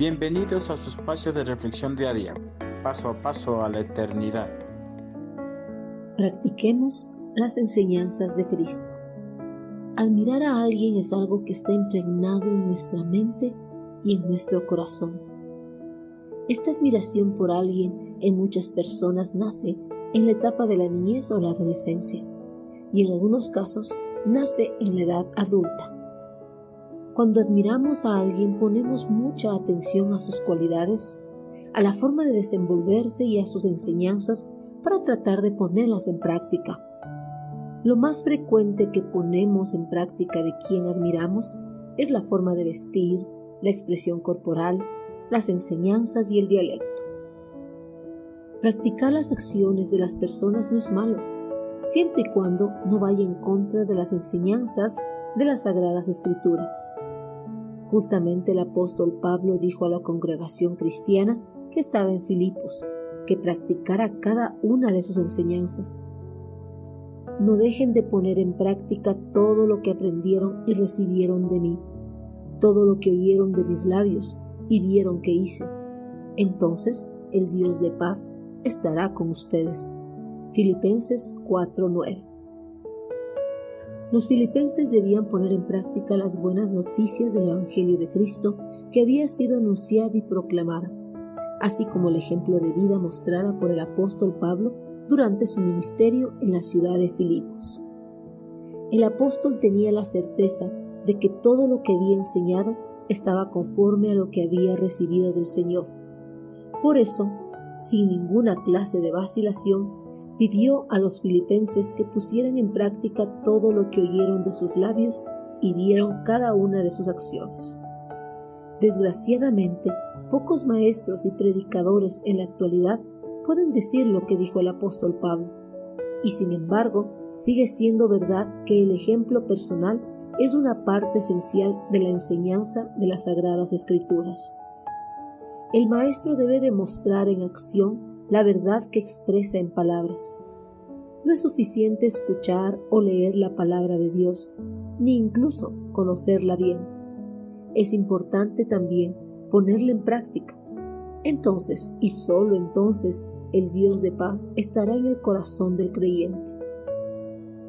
Bienvenidos a su espacio de reflexión diaria, paso a paso a la eternidad. Practiquemos las enseñanzas de Cristo. Admirar a alguien es algo que está impregnado en nuestra mente y en nuestro corazón. Esta admiración por alguien en muchas personas nace en la etapa de la niñez o la adolescencia y en algunos casos nace en la edad adulta. Cuando admiramos a alguien ponemos mucha atención a sus cualidades, a la forma de desenvolverse y a sus enseñanzas para tratar de ponerlas en práctica. Lo más frecuente que ponemos en práctica de quien admiramos es la forma de vestir, la expresión corporal, las enseñanzas y el dialecto. Practicar las acciones de las personas no es malo, siempre y cuando no vaya en contra de las enseñanzas de las Sagradas Escrituras. Justamente el apóstol Pablo dijo a la congregación cristiana que estaba en Filipos, que practicara cada una de sus enseñanzas. No dejen de poner en práctica todo lo que aprendieron y recibieron de mí, todo lo que oyeron de mis labios y vieron que hice. Entonces el Dios de paz estará con ustedes. Filipenses 4:9 Los filipenses debían poner en práctica las buenas noticias del Evangelio de Cristo que había sido anunciada y proclamada, así como el ejemplo de vida mostrada por el apóstol Pablo durante su ministerio en la ciudad de Filipos. El apóstol tenía la certeza de que todo lo que había enseñado estaba conforme a lo que había recibido del Señor. Por eso, sin ninguna clase de vacilación, pidió a los filipenses que pusieran en práctica todo lo que oyeron de sus labios y vieron cada una de sus acciones. Desgraciadamente, pocos maestros y predicadores en la actualidad pueden decir lo que dijo el apóstol Pablo, y sin embargo sigue siendo verdad que el ejemplo personal es una parte esencial de la enseñanza de las Sagradas Escrituras. El maestro debe demostrar en acción la verdad que expresa en palabras. No es suficiente escuchar o leer la palabra de Dios, ni incluso conocerla bien. Es importante también ponerla en práctica. Entonces, y solo entonces, el Dios de paz estará en el corazón del creyente.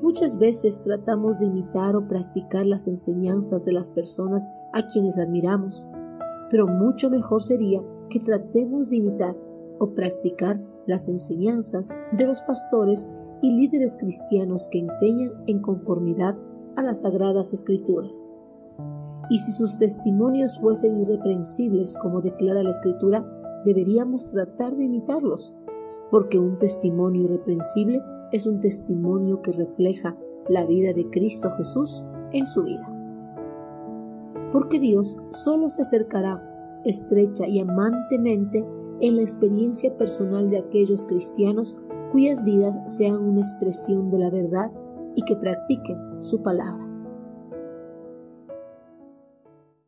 Muchas veces tratamos de imitar o practicar las enseñanzas de las personas a quienes admiramos, pero mucho mejor sería que tratemos de imitar o practicar las enseñanzas de los pastores y líderes cristianos que enseñan en conformidad a las sagradas escrituras. Y si sus testimonios fuesen irreprensibles como declara la escritura, deberíamos tratar de imitarlos, porque un testimonio irreprensible es un testimonio que refleja la vida de Cristo Jesús en su vida. Porque Dios solo se acercará estrecha y amantemente en la experiencia personal de aquellos cristianos cuyas vidas sean una expresión de la verdad y que practiquen su palabra.